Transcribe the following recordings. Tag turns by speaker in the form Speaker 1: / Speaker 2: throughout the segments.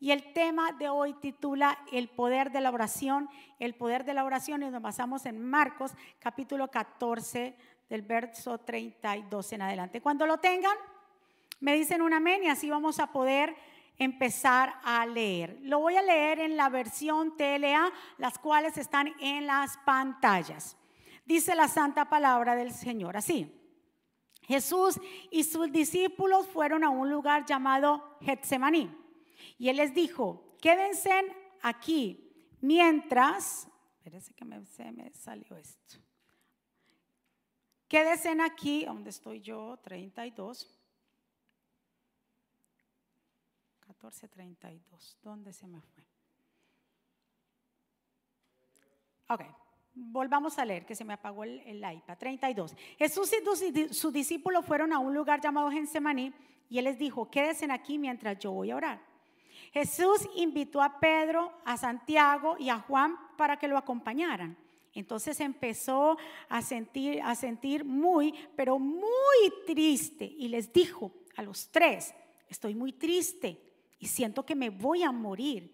Speaker 1: Y el tema de hoy titula El poder de la oración, el poder de la oración y nos basamos en Marcos capítulo 14 del verso 32 en adelante. Cuando lo tengan, me dicen un amén y así vamos a poder empezar a leer. Lo voy a leer en la versión TLA, las cuales están en las pantallas. Dice la santa palabra del Señor así. Jesús y sus discípulos fueron a un lugar llamado Getsemaní. Y él les dijo, quédense aquí mientras, espérense que me, se me salió esto. Quédense aquí, donde estoy yo, 32. 1432. ¿Dónde se me fue? Ok, volvamos a leer que se me apagó el, el iPad. 32. Jesús y sus discípulos fueron a un lugar llamado Gensemaní y él les dijo, quédense aquí mientras yo voy a orar. Jesús invitó a Pedro, a Santiago y a Juan para que lo acompañaran. Entonces empezó a sentir, a sentir muy, pero muy triste y les dijo a los tres, estoy muy triste y siento que me voy a morir.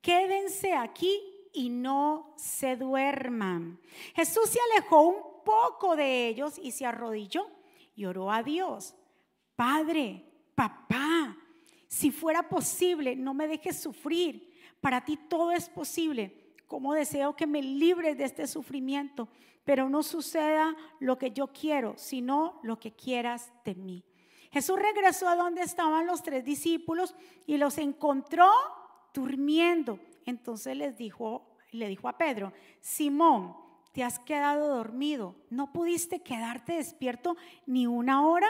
Speaker 1: Quédense aquí y no se duerman. Jesús se alejó un poco de ellos y se arrodilló y oró a Dios. Padre, papá, si fuera posible, no me dejes sufrir. Para ti todo es posible. Como deseo que me libres de este sufrimiento, pero no suceda lo que yo quiero, sino lo que quieras de mí. Jesús regresó a donde estaban los tres discípulos y los encontró durmiendo. Entonces les dijo, le dijo a Pedro, Simón, te has quedado dormido, no pudiste quedarte despierto ni una hora.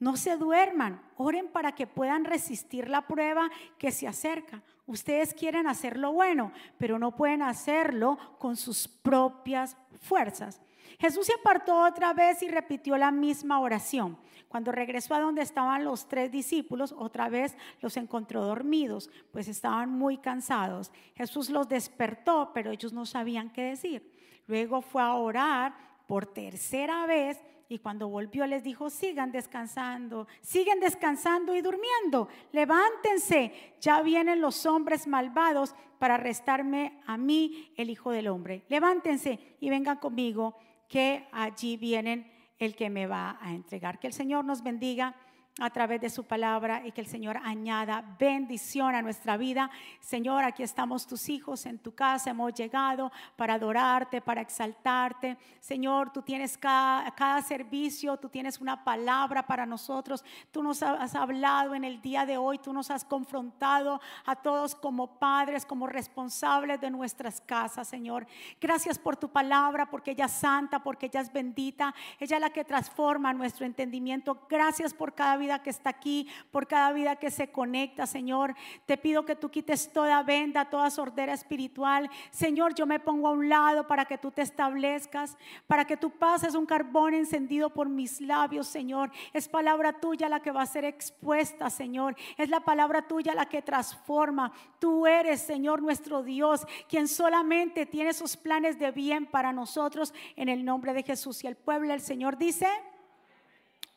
Speaker 1: No se duerman, oren para que puedan resistir la prueba que se acerca. Ustedes quieren hacer lo bueno, pero no pueden hacerlo con sus propias fuerzas. Jesús se apartó otra vez y repitió la misma oración. Cuando regresó a donde estaban los tres discípulos, otra vez los encontró dormidos, pues estaban muy cansados. Jesús los despertó, pero ellos no sabían qué decir. Luego fue a orar por tercera vez y cuando volvió les dijo, sigan descansando, siguen descansando y durmiendo, levántense, ya vienen los hombres malvados para arrestarme a mí, el Hijo del Hombre. Levántense y vengan conmigo, que allí vienen el que me va a entregar. Que el Señor nos bendiga a través de su palabra y que el Señor añada bendición a nuestra vida. Señor, aquí estamos tus hijos en tu casa, hemos llegado para adorarte, para exaltarte. Señor, tú tienes cada, cada servicio, tú tienes una palabra para nosotros. Tú nos has hablado en el día de hoy, tú nos has confrontado a todos como padres, como responsables de nuestras casas, Señor. Gracias por tu palabra, porque ella es santa, porque ella es bendita, ella es la que transforma nuestro entendimiento. Gracias por cada vida que está aquí, por cada vida que se conecta, Señor. Te pido que tú quites toda venda, toda sordera espiritual. Señor, yo me pongo a un lado para que tú te establezcas, para que tú pases un carbón encendido por mis labios, Señor. Es palabra tuya la que va a ser expuesta, Señor. Es la palabra tuya la que transforma. Tú eres, Señor, nuestro Dios, quien solamente tiene esos planes de bien para nosotros en el nombre de Jesús. Y el pueblo del Señor dice,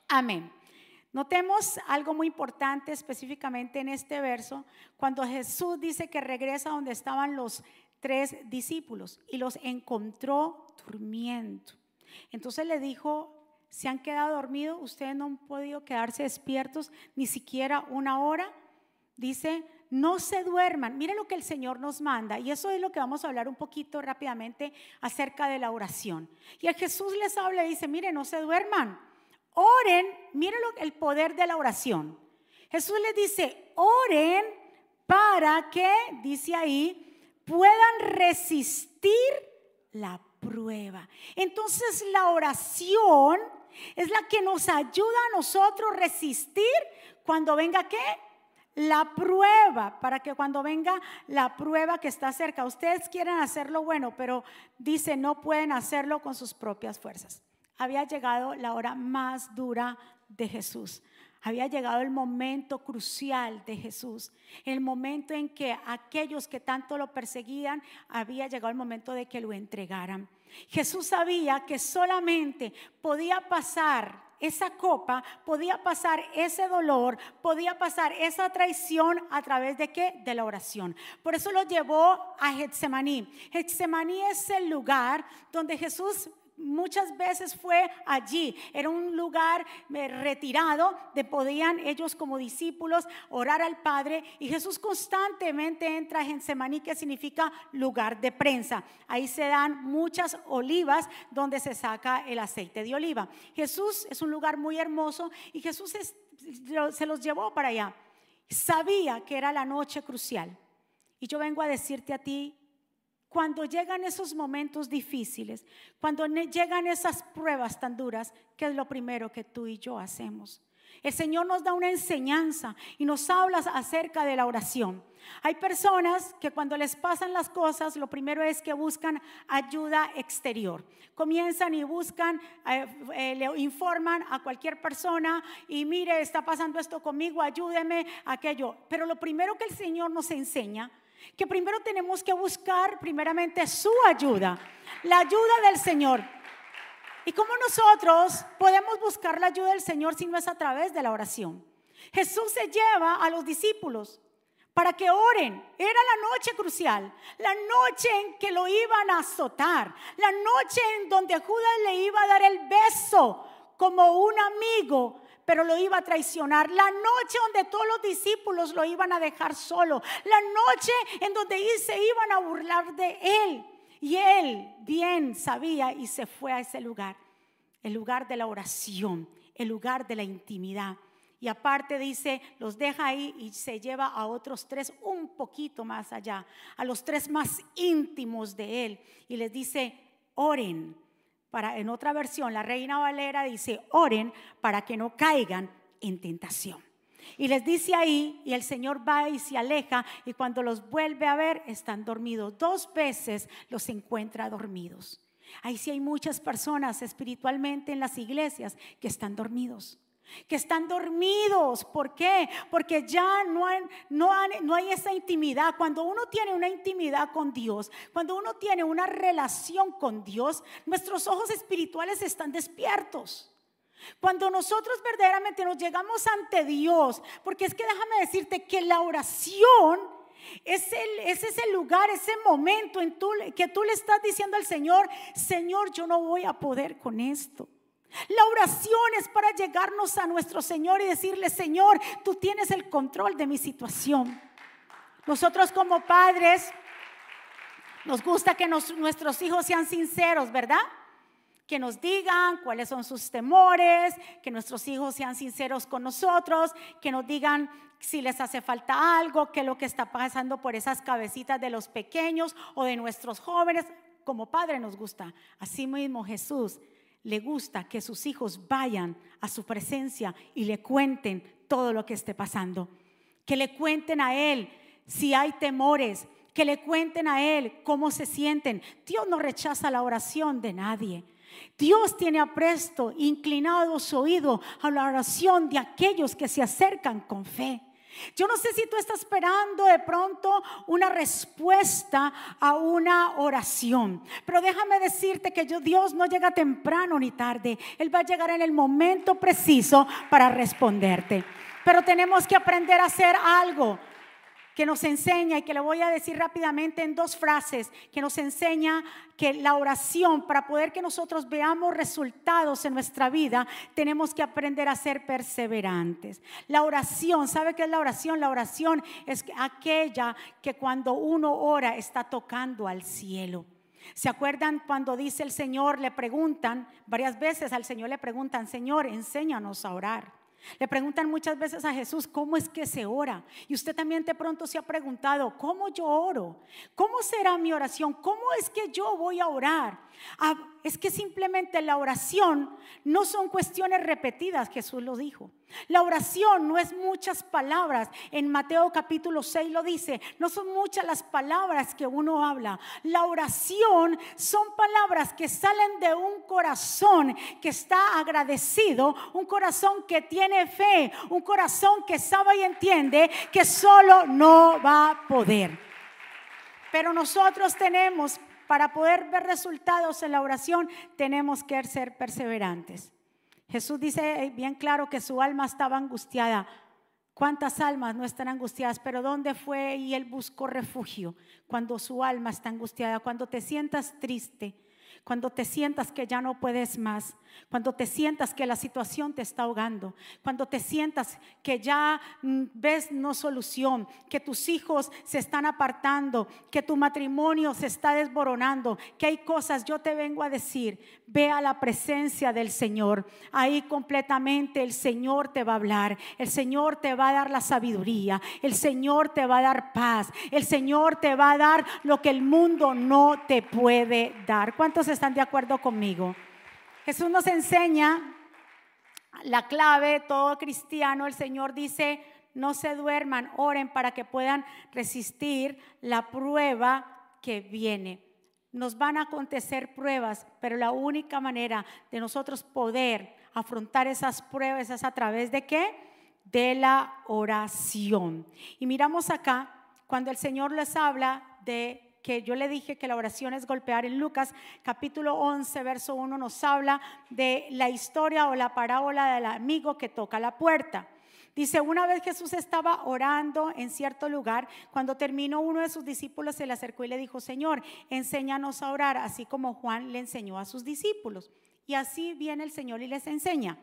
Speaker 1: amén. Notemos algo muy importante específicamente en este verso, cuando Jesús dice que regresa donde estaban los tres discípulos y los encontró durmiendo. Entonces le dijo, se han quedado dormidos, ustedes no han podido quedarse despiertos ni siquiera una hora. Dice, no se duerman. Mire lo que el Señor nos manda. Y eso es lo que vamos a hablar un poquito rápidamente acerca de la oración. Y a Jesús les habla y dice, mire, no se duerman Oren, miren el poder de la oración. Jesús les dice, oren para que, dice ahí, puedan resistir la prueba. Entonces la oración es la que nos ayuda a nosotros resistir cuando venga qué? La prueba, para que cuando venga la prueba que está cerca, ustedes quieren hacerlo bueno, pero dice no pueden hacerlo con sus propias fuerzas había llegado la hora más dura de Jesús. Había llegado el momento crucial de Jesús, el momento en que aquellos que tanto lo perseguían, había llegado el momento de que lo entregaran. Jesús sabía que solamente podía pasar esa copa, podía pasar ese dolor, podía pasar esa traición a través de qué? De la oración. Por eso lo llevó a Getsemaní. Getsemaní es el lugar donde Jesús muchas veces fue allí. Era un lugar eh, retirado de podían ellos como discípulos orar al Padre y Jesús constantemente entra a Getsemaní que significa lugar de prensa. Ahí se dan muchas olivas donde se saca el aceite de oliva. Jesús es un lugar muy hermoso y Jesús se los llevó para allá. Sabía que era la noche crucial. Y yo vengo a decirte a ti cuando llegan esos momentos difíciles, cuando llegan esas pruebas tan duras, ¿qué es lo primero que tú y yo hacemos? El Señor nos da una enseñanza y nos habla acerca de la oración. Hay personas que cuando les pasan las cosas, lo primero es que buscan ayuda exterior. Comienzan y buscan, eh, eh, le informan a cualquier persona y mire, está pasando esto conmigo, ayúdeme, aquello. Pero lo primero que el Señor nos enseña que primero tenemos que buscar primeramente su ayuda, la ayuda del Señor. ¿Y cómo nosotros podemos buscar la ayuda del Señor si no es a través de la oración? Jesús se lleva a los discípulos para que oren. Era la noche crucial, la noche en que lo iban a azotar, la noche en donde Judas le iba a dar el beso como un amigo pero lo iba a traicionar. La noche donde todos los discípulos lo iban a dejar solo. La noche en donde se iban a burlar de él. Y él bien sabía y se fue a ese lugar. El lugar de la oración, el lugar de la intimidad. Y aparte dice, los deja ahí y se lleva a otros tres un poquito más allá, a los tres más íntimos de él. Y les dice, oren en otra versión, la Reina Valera dice, oren para que no caigan en tentación. Y les dice ahí, y el Señor va y se aleja, y cuando los vuelve a ver, están dormidos. Dos veces los encuentra dormidos. Ahí sí hay muchas personas espiritualmente en las iglesias que están dormidos que están dormidos. ¿Por qué? Porque ya no hay, no, no hay esa intimidad. Cuando uno tiene una intimidad con Dios, cuando uno tiene una relación con Dios, nuestros ojos espirituales están despiertos. Cuando nosotros verdaderamente nos llegamos ante Dios, porque es que déjame decirte que la oración es, el, es ese lugar, ese momento en que tú le estás diciendo al Señor, Señor, yo no voy a poder con esto. La oración es para llegarnos a nuestro Señor y decirle, Señor, tú tienes el control de mi situación. Nosotros como padres nos gusta que nuestros hijos sean sinceros, ¿verdad? Que nos digan cuáles son sus temores, que nuestros hijos sean sinceros con nosotros, que nos digan si les hace falta algo, qué es lo que está pasando por esas cabecitas de los pequeños o de nuestros jóvenes. Como padre nos gusta. Así mismo Jesús le gusta que sus hijos vayan a su presencia y le cuenten todo lo que esté pasando. Que le cuenten a Él si hay temores, que le cuenten a Él cómo se sienten. Dios no rechaza la oración de nadie. Dios tiene apresto, inclinado su oído a la oración de aquellos que se acercan con fe. Yo no sé si tú estás esperando de pronto una respuesta a una oración, pero déjame decirte que Dios no llega temprano ni tarde, Él va a llegar en el momento preciso para responderte. Pero tenemos que aprender a hacer algo que nos enseña, y que le voy a decir rápidamente en dos frases, que nos enseña que la oración, para poder que nosotros veamos resultados en nuestra vida, tenemos que aprender a ser perseverantes. La oración, ¿sabe qué es la oración? La oración es aquella que cuando uno ora está tocando al cielo. ¿Se acuerdan cuando dice el Señor, le preguntan, varias veces al Señor le preguntan, Señor, enséñanos a orar? Le preguntan muchas veces a Jesús, ¿cómo es que se ora? Y usted también de pronto se ha preguntado, ¿cómo yo oro? ¿Cómo será mi oración? ¿Cómo es que yo voy a orar? Ah, es que simplemente la oración no son cuestiones repetidas, Jesús lo dijo. La oración no es muchas palabras. En Mateo capítulo 6 lo dice, no son muchas las palabras que uno habla. La oración son palabras que salen de un corazón que está agradecido, un corazón que tiene fe, un corazón que sabe y entiende que solo no va a poder. Pero nosotros tenemos para poder ver resultados en la oración, tenemos que ser perseverantes. Jesús dice bien claro que su alma estaba angustiada. ¿Cuántas almas no están angustiadas? Pero ¿dónde fue y él buscó refugio? Cuando su alma está angustiada, cuando te sientas triste, cuando te sientas que ya no puedes más, cuando te sientas que la situación te está ahogando, cuando te sientas que ya mm, ves no solución, que tus hijos se están apartando, que tu matrimonio se está desboronando, que hay cosas, yo te vengo a decir, ve a la presencia del Señor. Ahí completamente el Señor te va a hablar, el Señor te va a dar la sabiduría, el Señor te va a dar paz, el Señor te va a dar lo que el mundo no te puede dar. ¿Cuántos están de acuerdo conmigo? Jesús nos enseña la clave, todo cristiano, el Señor dice, no se duerman, oren para que puedan resistir la prueba que viene. Nos van a acontecer pruebas, pero la única manera de nosotros poder afrontar esas pruebas es a través de qué? De la oración. Y miramos acá, cuando el Señor les habla de que yo le dije que la oración es golpear. En Lucas capítulo 11, verso 1 nos habla de la historia o la parábola del amigo que toca la puerta. Dice, una vez Jesús estaba orando en cierto lugar, cuando terminó uno de sus discípulos se le acercó y le dijo, Señor, enséñanos a orar, así como Juan le enseñó a sus discípulos. Y así viene el Señor y les enseña.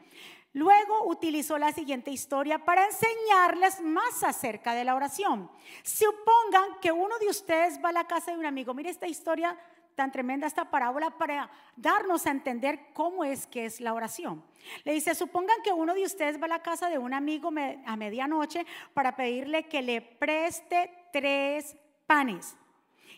Speaker 1: Luego utilizó la siguiente historia para enseñarles más acerca de la oración. Supongan que uno de ustedes va a la casa de un amigo. Mire esta historia tan tremenda, esta parábola, para darnos a entender cómo es que es la oración. Le dice, supongan que uno de ustedes va a la casa de un amigo a medianoche para pedirle que le preste tres panes.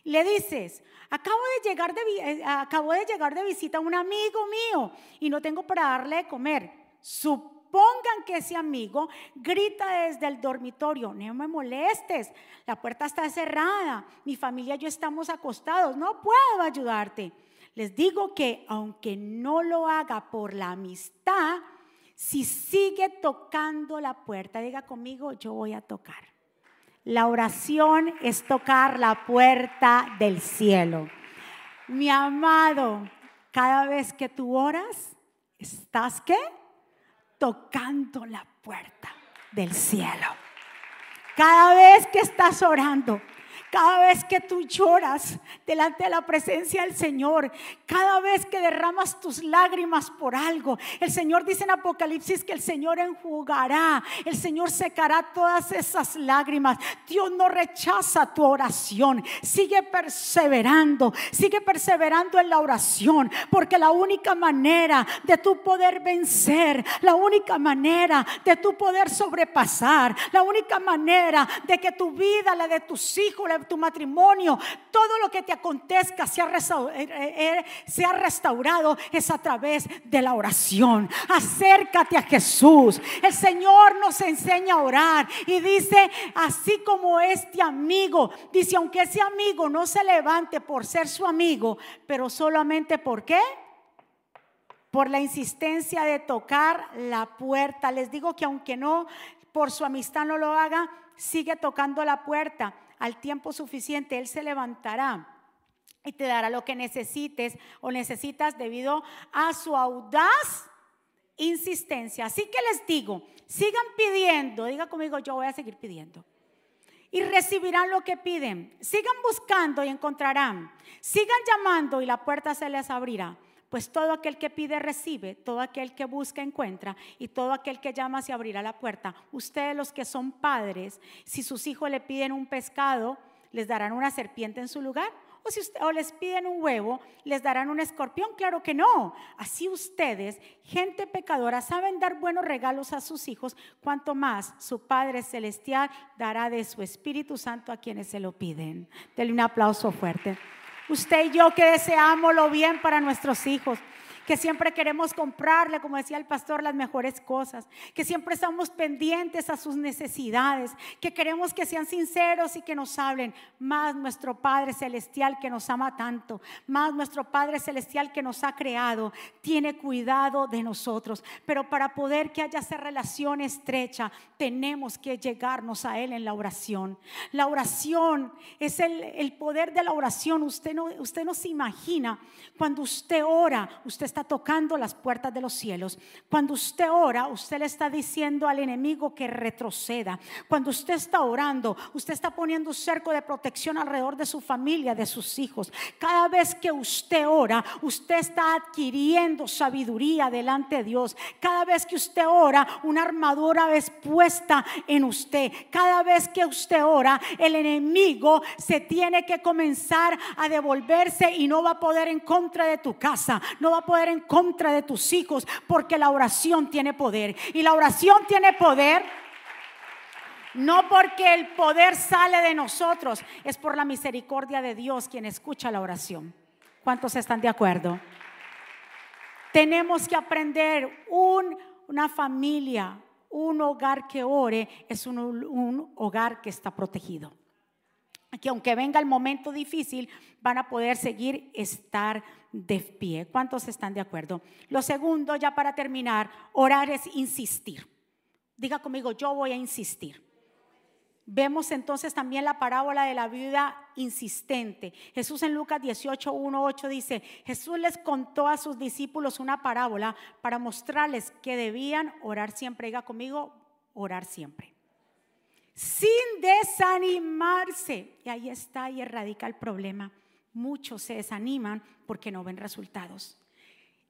Speaker 1: Le dices, acabo de llegar de, eh, acabo de, llegar de visita a un amigo mío y no tengo para darle de comer. Supongan que ese amigo grita desde el dormitorio, no me molestes, la puerta está cerrada, mi familia y yo estamos acostados, no puedo ayudarte. Les digo que aunque no lo haga por la amistad, si sigue tocando la puerta, diga conmigo, yo voy a tocar. La oración es tocar la puerta del cielo. Mi amado, cada vez que tú oras, ¿estás qué? Tocando la puerta del cielo. Cada vez que estás orando, cada vez que tú lloras delante de la presencia del Señor, cada vez que derramas tus lágrimas por algo, el Señor dice en Apocalipsis que el Señor enjugará, el Señor secará todas esas lágrimas. Dios no rechaza tu oración, sigue perseverando, sigue perseverando en la oración, porque la única manera de tu poder vencer, la única manera de tu poder sobrepasar, la única manera de que tu vida, la de tus hijos, la tu matrimonio, todo lo que te acontezca se ha, restaurado, eh, eh, eh, se ha restaurado es a través de la oración. Acércate a Jesús. El Señor nos enseña a orar y dice, así como este amigo, dice, aunque ese amigo no se levante por ser su amigo, pero solamente por qué? por la insistencia de tocar la puerta. Les digo que aunque no por su amistad no lo haga, sigue tocando la puerta al tiempo suficiente, Él se levantará y te dará lo que necesites o necesitas debido a su audaz insistencia. Así que les digo, sigan pidiendo, diga conmigo, yo voy a seguir pidiendo. Y recibirán lo que piden. Sigan buscando y encontrarán. Sigan llamando y la puerta se les abrirá. Pues todo aquel que pide recibe, todo aquel que busca encuentra y todo aquel que llama se abrirá la puerta. Ustedes los que son padres, si sus hijos le piden un pescado, les darán una serpiente en su lugar. O si o les piden un huevo, les darán un escorpión. Claro que no. Así ustedes, gente pecadora, saben dar buenos regalos a sus hijos, cuanto más su Padre Celestial dará de su Espíritu Santo a quienes se lo piden. Denle un aplauso fuerte. Usted y yo que deseamos lo bien para nuestros hijos que siempre queremos comprarle, como decía el pastor, las mejores cosas, que siempre estamos pendientes a sus necesidades, que queremos que sean sinceros y que nos hablen, más nuestro Padre Celestial que nos ama tanto, más nuestro Padre Celestial que nos ha creado, tiene cuidado de nosotros. Pero para poder que haya esa relación estrecha, tenemos que llegarnos a Él en la oración. La oración es el, el poder de la oración. Usted no, usted no se imagina cuando usted ora, usted está tocando las puertas de los cielos. Cuando usted ora, usted le está diciendo al enemigo que retroceda. Cuando usted está orando, usted está poniendo un cerco de protección alrededor de su familia, de sus hijos. Cada vez que usted ora, usted está adquiriendo sabiduría delante de Dios. Cada vez que usted ora, una armadura es puesta en usted. Cada vez que usted ora, el enemigo se tiene que comenzar a devolverse y no va a poder en contra de tu casa, no va a poder en contra de tus hijos, porque la oración tiene poder. Y la oración tiene poder. No porque el poder sale de nosotros, es por la misericordia de Dios quien escucha la oración. ¿Cuántos están de acuerdo? Tenemos que aprender una familia, un hogar que ore, es un, hogar que está protegido que aunque venga el momento difícil, van a poder seguir estar de pie. ¿Cuántos están de acuerdo? Lo segundo, ya para terminar, orar es insistir. Diga conmigo, yo voy a insistir. Vemos entonces también la parábola de la viuda insistente. Jesús en Lucas 18, 1, 8 dice, Jesús les contó a sus discípulos una parábola para mostrarles que debían orar siempre. Diga conmigo, orar siempre sin desanimarse. Y ahí está y radica el problema. Muchos se desaniman porque no ven resultados.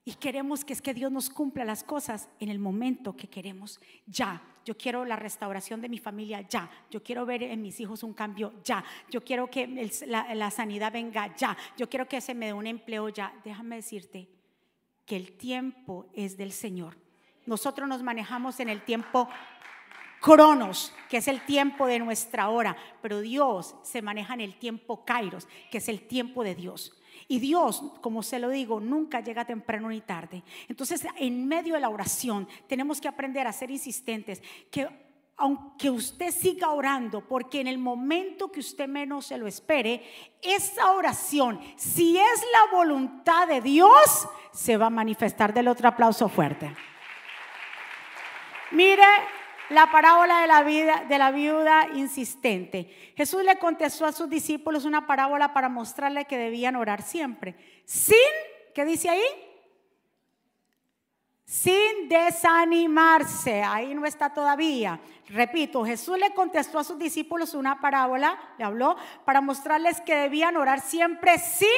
Speaker 1: Y queremos que es que Dios nos cumpla las cosas en el momento que queremos. Ya, yo quiero la restauración de mi familia, ya. Yo quiero ver en mis hijos un cambio, ya. Yo quiero que la, la sanidad venga, ya. Yo quiero que se me dé un empleo, ya. Déjame decirte que el tiempo es del Señor. Nosotros nos manejamos en el tiempo Cronos, que es el tiempo de nuestra hora, pero Dios se maneja en el tiempo Kairos, que es el tiempo de Dios. Y Dios, como se lo digo, nunca llega temprano ni tarde. Entonces, en medio de la oración, tenemos que aprender a ser insistentes, que aunque usted siga orando, porque en el momento que usted menos se lo espere, esa oración, si es la voluntad de Dios, se va a manifestar. Del otro aplauso fuerte. Mire, la parábola de la, vida, de la viuda insistente. Jesús le contestó a sus discípulos una parábola para mostrarle que debían orar siempre. Sin, ¿qué dice ahí? Sin desanimarse. Ahí no está todavía. Repito, Jesús le contestó a sus discípulos una parábola, le habló, para mostrarles que debían orar siempre sin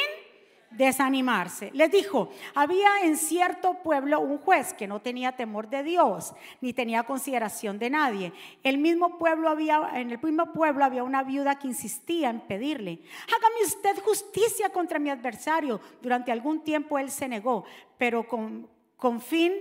Speaker 1: desanimarse. Les dijo, había en cierto pueblo un juez que no tenía temor de Dios, ni tenía consideración de nadie. El mismo pueblo había, en el mismo pueblo había una viuda que insistía en pedirle, hágame usted justicia contra mi adversario. Durante algún tiempo él se negó, pero con, con fin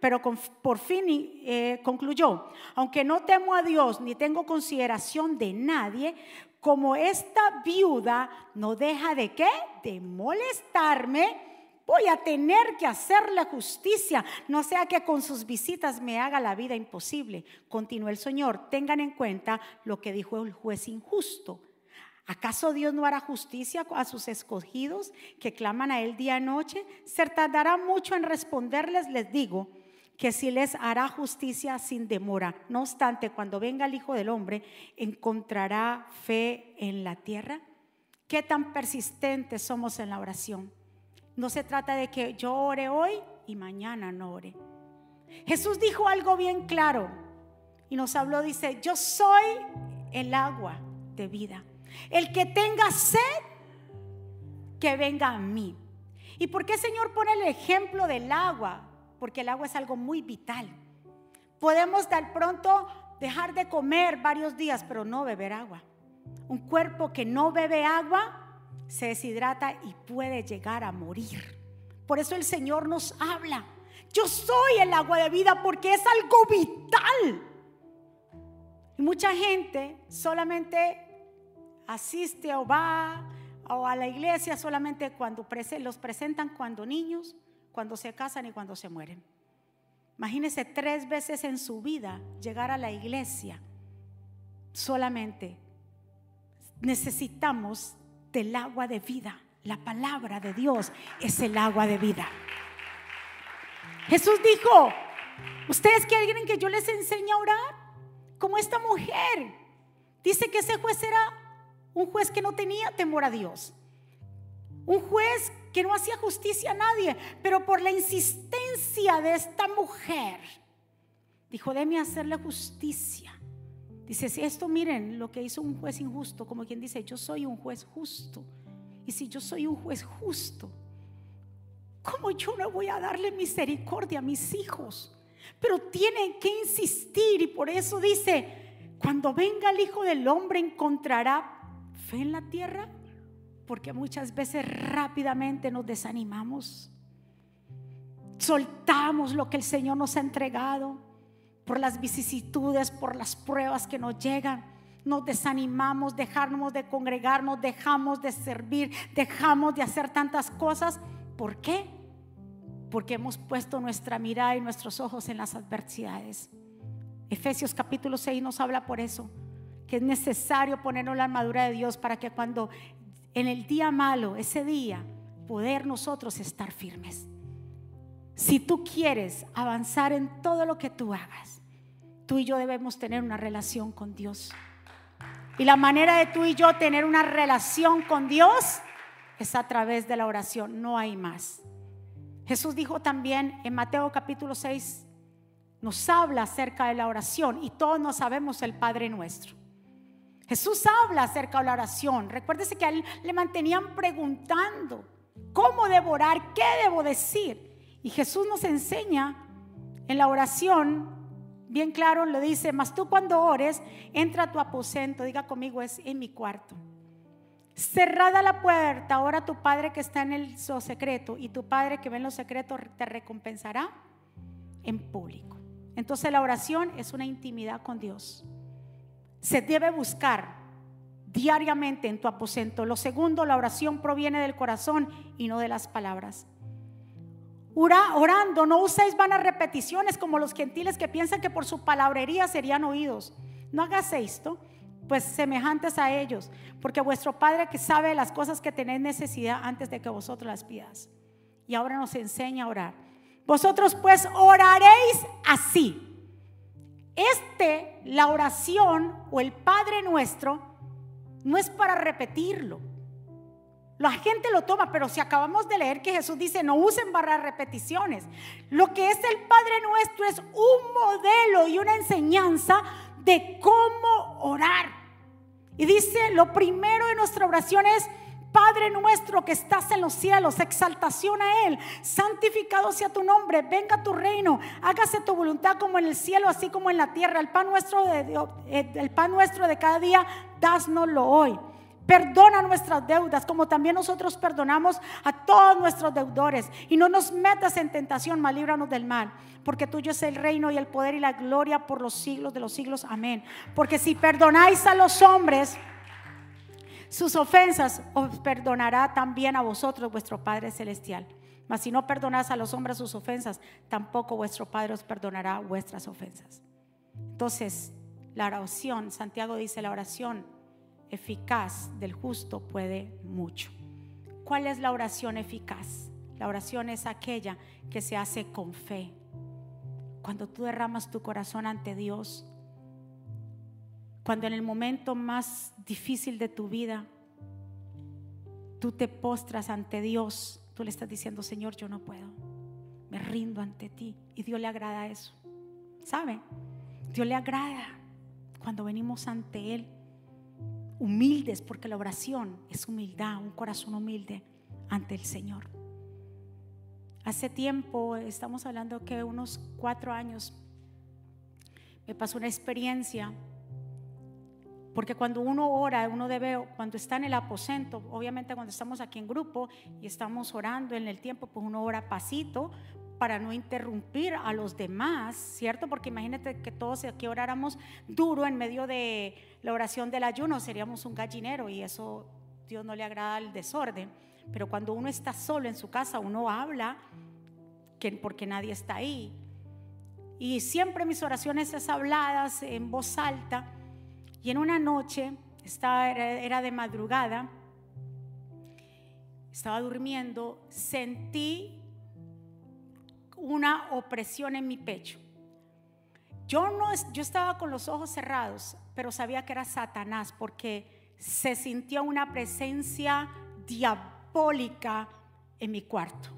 Speaker 1: pero por fin eh, concluyó, aunque no temo a Dios ni tengo consideración de nadie, como esta viuda no deja de qué? De molestarme, voy a tener que hacerle justicia, no sea que con sus visitas me haga la vida imposible. Continuó el Señor, tengan en cuenta lo que dijo el juez injusto. ¿Acaso Dios no hará justicia a sus escogidos que claman a Él día y noche? Se tardará mucho en responderles, les digo que si les hará justicia sin demora. No obstante, cuando venga el Hijo del Hombre, ¿encontrará fe en la tierra? ¿Qué tan persistentes somos en la oración? No se trata de que yo ore hoy y mañana no ore. Jesús dijo algo bien claro y nos habló, dice, yo soy el agua de vida. El que tenga sed, que venga a mí. ¿Y por qué Señor pone el ejemplo del agua? Porque el agua es algo muy vital. Podemos dar pronto dejar de comer varios días, pero no beber agua. Un cuerpo que no bebe agua se deshidrata y puede llegar a morir. Por eso el Señor nos habla. Yo soy el agua de vida porque es algo vital. Y mucha gente solamente asiste o va o a la iglesia solamente cuando los presentan cuando niños cuando se casan y cuando se mueren. Imagínense tres veces en su vida llegar a la iglesia. Solamente necesitamos del agua de vida. La palabra de Dios es el agua de vida. Jesús dijo, ¿ustedes quieren que yo les enseñe a orar? Como esta mujer. Dice que ese juez era un juez que no tenía temor a Dios. Un juez que no hacía justicia a nadie, pero por la insistencia de esta mujer, dijo, déme hacerle justicia. Dice, si esto miren lo que hizo un juez injusto, como quien dice, yo soy un juez justo. Y si yo soy un juez justo, ¿cómo yo no voy a darle misericordia a mis hijos? Pero tienen que insistir y por eso dice, cuando venga el Hijo del Hombre encontrará fe en la tierra porque muchas veces rápidamente nos desanimamos. Soltamos lo que el Señor nos ha entregado por las vicisitudes, por las pruebas que nos llegan. Nos desanimamos, dejamos de congregarnos, dejamos de servir, dejamos de hacer tantas cosas. ¿Por qué? Porque hemos puesto nuestra mirada y nuestros ojos en las adversidades. Efesios capítulo 6 nos habla por eso, que es necesario ponernos la armadura de Dios para que cuando en el día malo, ese día, poder nosotros estar firmes. Si tú quieres avanzar en todo lo que tú hagas, tú y yo debemos tener una relación con Dios. Y la manera de tú y yo tener una relación con Dios es a través de la oración, no hay más. Jesús dijo también en Mateo capítulo 6, nos habla acerca de la oración y todos nos sabemos el Padre nuestro. Jesús habla acerca de la oración. Recuérdese que a él le mantenían preguntando, ¿cómo devorar? ¿Qué debo decir? Y Jesús nos enseña en la oración, bien claro, le dice, mas tú cuando ores, entra a tu aposento, diga conmigo, es en mi cuarto. Cerrada la puerta, ahora tu Padre que está en el secreto y tu Padre que ve en los secretos te recompensará en público. Entonces la oración es una intimidad con Dios se debe buscar diariamente en tu aposento. Lo segundo, la oración proviene del corazón y no de las palabras. orando, no uséis vanas repeticiones como los gentiles que piensan que por su palabrería serían oídos. No hagas esto, pues semejantes a ellos, porque vuestro Padre que sabe las cosas que tenéis necesidad antes de que vosotros las pidas. Y ahora nos enseña a orar. Vosotros pues oraréis así. Este, la oración o el Padre nuestro, no es para repetirlo. La gente lo toma, pero si acabamos de leer que Jesús dice, no usen barras repeticiones. Lo que es el Padre nuestro es un modelo y una enseñanza de cómo orar. Y dice, lo primero de nuestra oración es, Padre nuestro que estás en los cielos, exaltación a Él, santificado sea tu nombre, venga tu reino, hágase tu voluntad como en el cielo, así como en la tierra. El pan nuestro de, eh, el pan nuestro de cada día, dásnoslo hoy. Perdona nuestras deudas, como también nosotros perdonamos a todos nuestros deudores. Y no nos metas en tentación, mal líbranos del mal. Porque tuyo es el reino y el poder y la gloria por los siglos de los siglos. Amén. Porque si perdonáis a los hombres, sus ofensas os perdonará también a vosotros vuestro Padre Celestial. Mas si no perdonás a los hombres sus ofensas, tampoco vuestro Padre os perdonará vuestras ofensas. Entonces, la oración, Santiago dice, la oración eficaz del justo puede mucho. ¿Cuál es la oración eficaz? La oración es aquella que se hace con fe. Cuando tú derramas tu corazón ante Dios, cuando en el momento más difícil de tu vida, tú te postras ante Dios, tú le estás diciendo, Señor, yo no puedo, me rindo ante ti. Y Dios le agrada eso. ¿Sabe? Dios le agrada cuando venimos ante Él humildes, porque la oración es humildad, un corazón humilde ante el Señor. Hace tiempo, estamos hablando que unos cuatro años, me pasó una experiencia porque cuando uno ora, uno debe, cuando está en el aposento, obviamente cuando estamos aquí en grupo y estamos orando en el tiempo, pues uno ora pasito para no interrumpir a los demás, ¿cierto? Porque imagínate que todos aquí oráramos duro en medio de la oración del ayuno, seríamos un gallinero y eso Dios no le agrada el desorden. Pero cuando uno está solo en su casa, uno habla porque nadie está ahí. Y siempre mis oraciones es habladas en voz alta y en una noche, estaba, era de madrugada, estaba durmiendo, sentí una opresión en mi pecho. Yo, no, yo estaba con los ojos cerrados, pero sabía que era Satanás porque se sintió una presencia diabólica en mi cuarto.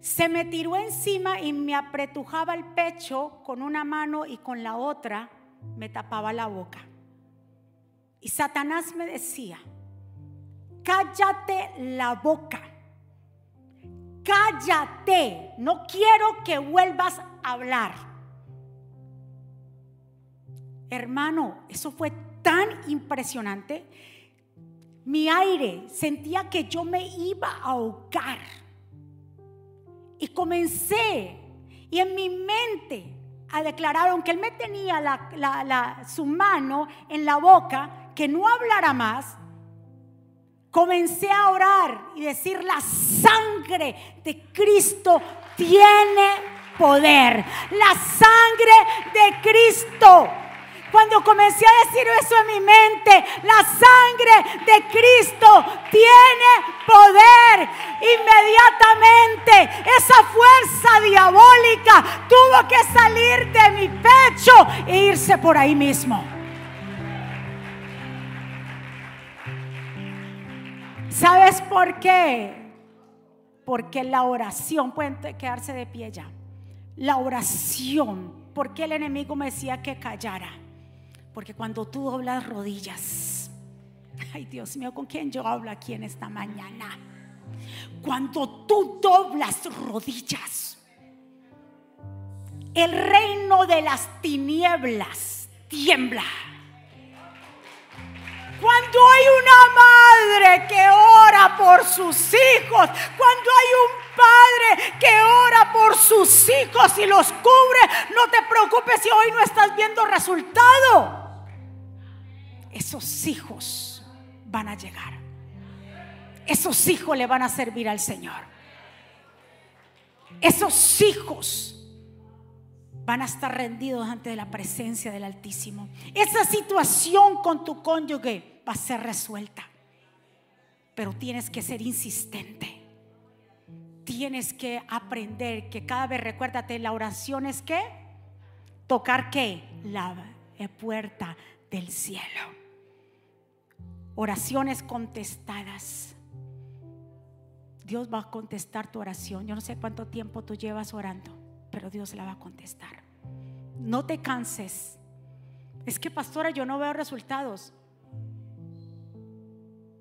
Speaker 1: Se me tiró encima y me apretujaba el pecho con una mano y con la otra me tapaba la boca. Y Satanás me decía, cállate la boca, cállate, no quiero que vuelvas a hablar. Hermano, eso fue tan impresionante. Mi aire sentía que yo me iba a ahogar. Y comencé, y en mi mente, a declarar, aunque él me tenía su mano en la boca, que no hablara más, comencé a orar y decir, la sangre de Cristo tiene poder. La sangre de Cristo cuando comencé a decir eso en mi mente, la sangre de Cristo tiene poder. Inmediatamente esa fuerza diabólica tuvo que salir de mi pecho e irse por ahí mismo. ¿Sabes por qué? Porque la oración, pueden quedarse de pie ya. La oración, porque el enemigo me decía que callara porque cuando tú doblas rodillas, ay Dios mío, ¿con quién yo hablo aquí en esta mañana? Cuando tú doblas rodillas, el reino de las tinieblas tiembla. Cuando hay una madre que ora por sus hijos, cuando hay un padre que ora por sus hijos y los cubre, no te preocupes si hoy no estás viendo resultado esos hijos van a llegar. Esos hijos le van a servir al Señor. Esos hijos van a estar rendidos ante la presencia del Altísimo. Esa situación con tu cónyuge va a ser resuelta. Pero tienes que ser insistente. Tienes que aprender que cada vez, recuérdate, la oración es que tocar qué? La puerta del cielo oraciones contestadas. Dios va a contestar tu oración. Yo no sé cuánto tiempo tú llevas orando, pero Dios la va a contestar. No te canses. Es que, pastora, yo no veo resultados.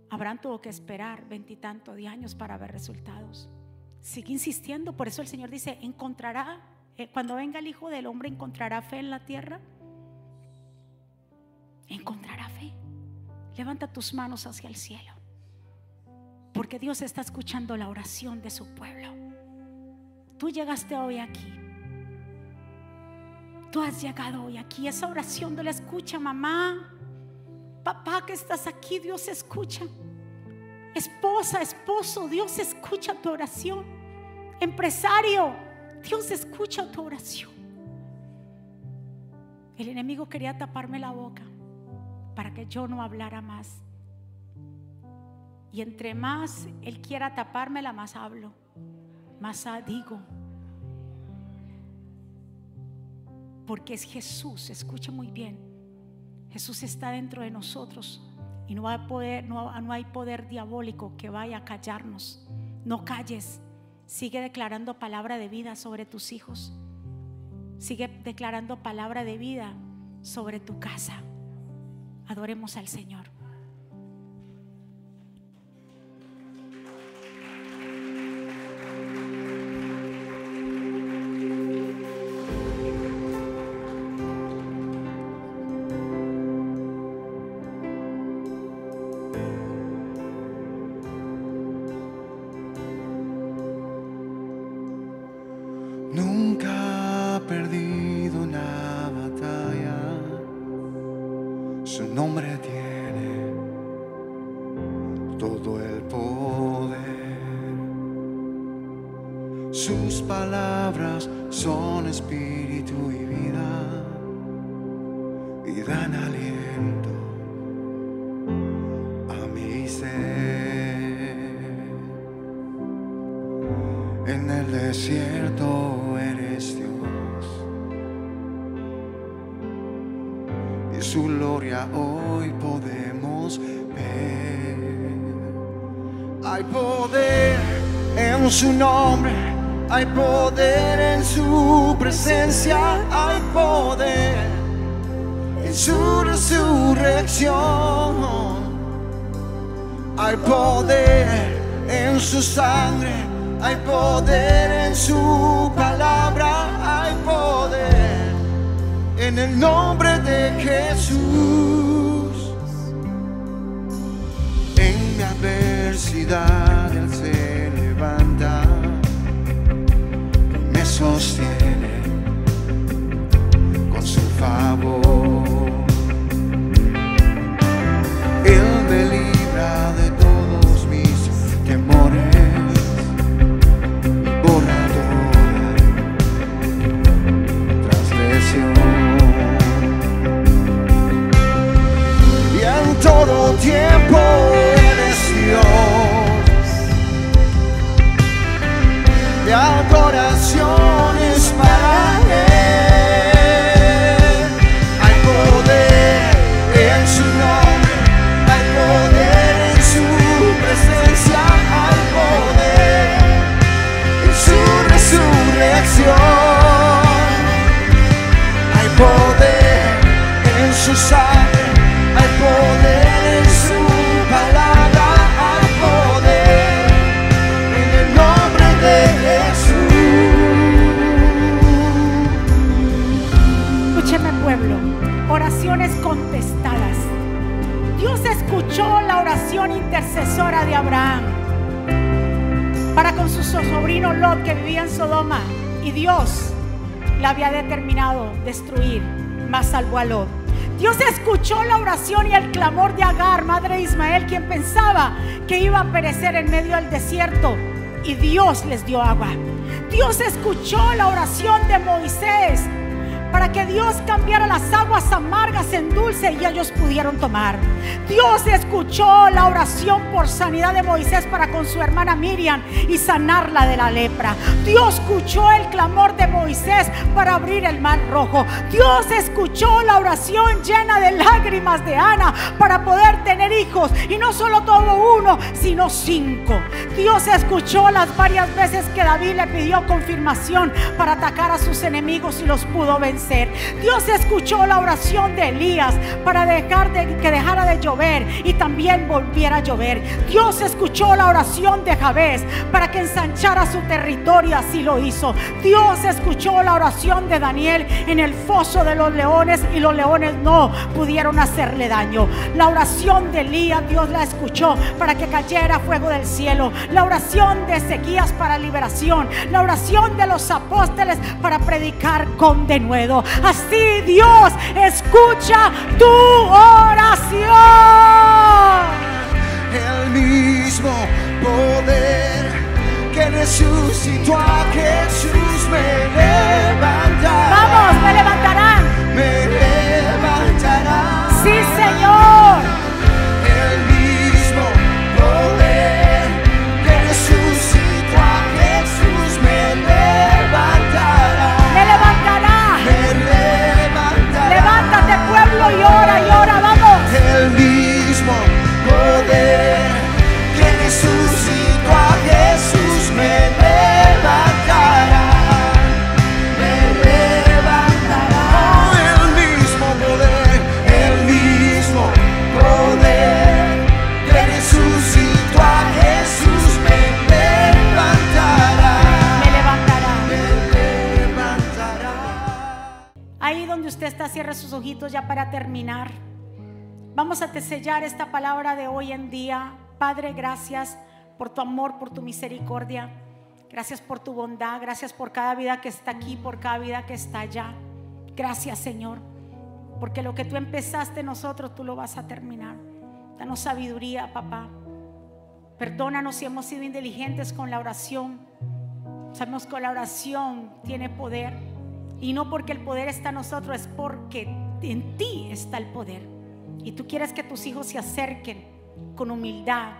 Speaker 1: Abraham tuvo que esperar veintitantos de años para ver resultados. Sigue insistiendo. Por eso el Señor dice, encontrará, eh, cuando venga el Hijo del Hombre, encontrará fe en la tierra. Encontrará fe. Levanta tus manos hacia el cielo. Porque Dios está escuchando la oración de su pueblo. Tú llegaste hoy aquí. Tú has llegado hoy aquí. Esa oración de la escucha, mamá. Papá que estás aquí, Dios escucha. Esposa, esposo, Dios escucha tu oración. Empresario, Dios escucha tu oración. El enemigo quería taparme la boca para que yo no hablara más. Y entre más Él quiera tapármela, más hablo, más digo. Porque es Jesús, escuche muy bien. Jesús está dentro de nosotros y no hay poder, no, no hay poder diabólico que vaya a callarnos. No calles. Sigue declarando palabra de vida sobre tus hijos. Sigue declarando palabra de vida sobre tu casa. Adoremos al Señor.
Speaker 2: Su nombre, hay poder en su presencia, hay poder en su resurrección. Hay poder en su sangre, hay poder en su palabra, hay poder en el nombre de Jesús. En mi adversidad sostiene con su favor. Adoraciones para Él. Hay poder en su nombre, hay poder en su presencia, hay poder en su resurrección. Hay poder en su sangre, hay poder
Speaker 1: intercesora de Abraham para con su sobrino Lot que vivía en Sodoma y Dios la había determinado destruir, mas salvó a Lot. Dios escuchó la oración y el clamor de Agar, madre de Ismael, quien pensaba que iba a perecer en medio del desierto y Dios les dio agua. Dios escuchó la oración de Moisés para que Dios cambiara las aguas amargas en dulce y ellos pudieron tomar. Dios escuchó la oración por sanidad de Moisés para con su hermana Miriam y sanarla de la lepra. Dios escuchó el clamor de Moisés para abrir el mar rojo. Dios escuchó la oración llena de lágrimas de Ana para poder tener hijos y no solo todo uno, sino cinco. Dios escuchó las varias veces que David le pidió confirmación para atacar a sus enemigos y los pudo vencer. Dios escuchó la oración de Elías para dejar de, que dejara de llover y también volviera a llover. Dios escuchó la oración de Jabez para que ensanchara su territorio, así lo hizo. Dios escuchó la oración de Daniel en el foso de los leones y los leones no pudieron hacerle daño. La oración de Elías Dios la escuchó para que cayera fuego del cielo. La oración de Ezequías para liberación. La oración de los apóstoles para predicar con denuedo. Así Dios escucha tu oración.
Speaker 2: el mismo poder que resucitó a Jesús me levantará.
Speaker 1: Vamos, me levantarán. Vamos
Speaker 2: a
Speaker 1: te sellar esta palabra de hoy en día. Padre, gracias por tu amor, por tu misericordia. Gracias por tu bondad. Gracias por cada vida que está aquí, por cada vida que está allá. Gracias, Señor. Porque lo que tú empezaste nosotros, tú lo vas a terminar. Danos sabiduría, papá. Perdónanos si hemos sido inteligentes con la oración. Sabemos que la oración tiene poder. Y no porque el poder está en nosotros, es porque en ti está el poder. Y tú quieres que tus hijos se acerquen con humildad,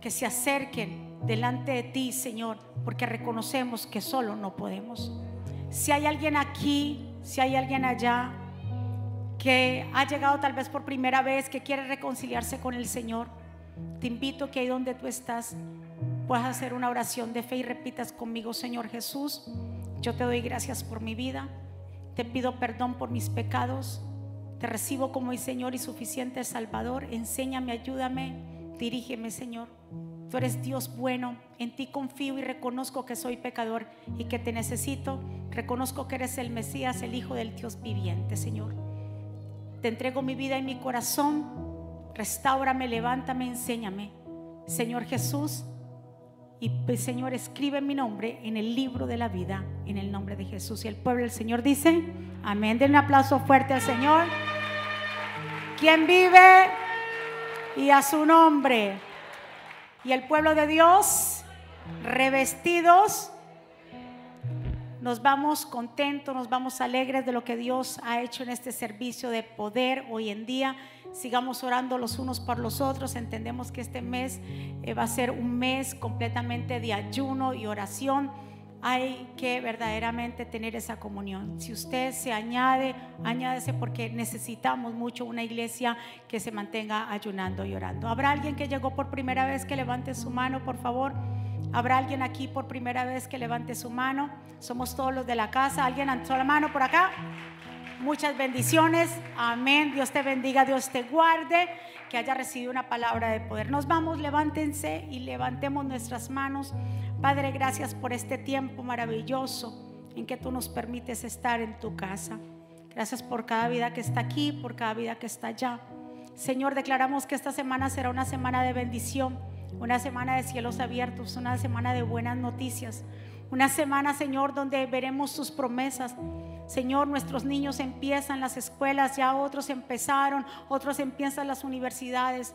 Speaker 1: que se acerquen delante de ti, Señor, porque reconocemos que solo no podemos. Si hay alguien aquí, si hay alguien allá que ha llegado tal vez por primera vez, que quiere reconciliarse con el Señor, Te invito que ahí donde tú estás puedas hacer una oración de fe y repitas conmigo, Señor Jesús, yo te doy gracias por mi vida, te pido perdón por mis pecados, te recibo como mi Señor y suficiente Salvador, enséñame, ayúdame, dirígeme, Señor. Tú eres Dios bueno, en ti confío y reconozco que soy pecador y que te necesito. Reconozco que eres el Mesías, el Hijo del Dios viviente, Señor. Te entrego mi vida y mi corazón. Restáurame, levántame, enséñame. Señor Jesús, y pues, Señor, escribe mi nombre en el libro de la vida, en el nombre de Jesús. Y el pueblo del Señor dice, amén. Den un aplauso fuerte al Señor. ¿Quién vive? Y a su nombre y el pueblo de Dios revestidos, nos vamos contentos, nos vamos alegres de lo que Dios ha hecho en este servicio de poder hoy en día. Sigamos orando los unos por los otros. Entendemos que este mes eh, va a ser un mes completamente de ayuno y oración hay que verdaderamente tener esa comunión. Si usted se añade, añádese porque necesitamos mucho una iglesia que se mantenga ayunando y orando. ¿Habrá alguien que llegó por primera vez que levante su mano, por favor? ¿Habrá alguien aquí por primera vez que levante su mano? Somos todos los de la casa. ¿Alguien alzó la mano por acá? Muchas bendiciones. Amén. Dios te bendiga, Dios te guarde. Que haya recibido una palabra de poder. Nos vamos, levántense y levantemos nuestras manos. Padre, gracias por este tiempo maravilloso en que tú nos permites estar en tu casa. Gracias por cada vida que está aquí, por cada vida que está allá. Señor, declaramos que esta semana será una semana de bendición, una semana de cielos abiertos, una semana de buenas noticias, una semana, Señor, donde veremos tus promesas. Señor, nuestros niños empiezan las escuelas, ya otros empezaron, otros empiezan las universidades.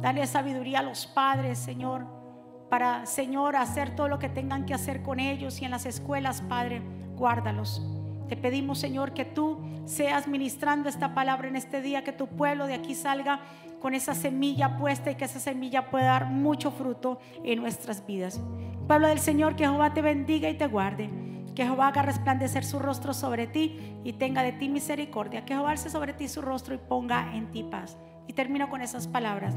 Speaker 1: Dale sabiduría a los padres, Señor para, Señor, hacer todo lo que tengan que hacer con ellos y en las escuelas, Padre, guárdalos. Te pedimos, Señor, que tú seas ministrando esta palabra en este día, que tu pueblo de aquí salga con esa semilla puesta y que esa semilla pueda dar mucho fruto en nuestras vidas. Pueblo del Señor, que Jehová te bendiga y te guarde. Que Jehová haga resplandecer su rostro sobre ti y tenga de ti misericordia. Que Jehová alce sobre ti su rostro y ponga en ti paz. Y termino con esas palabras.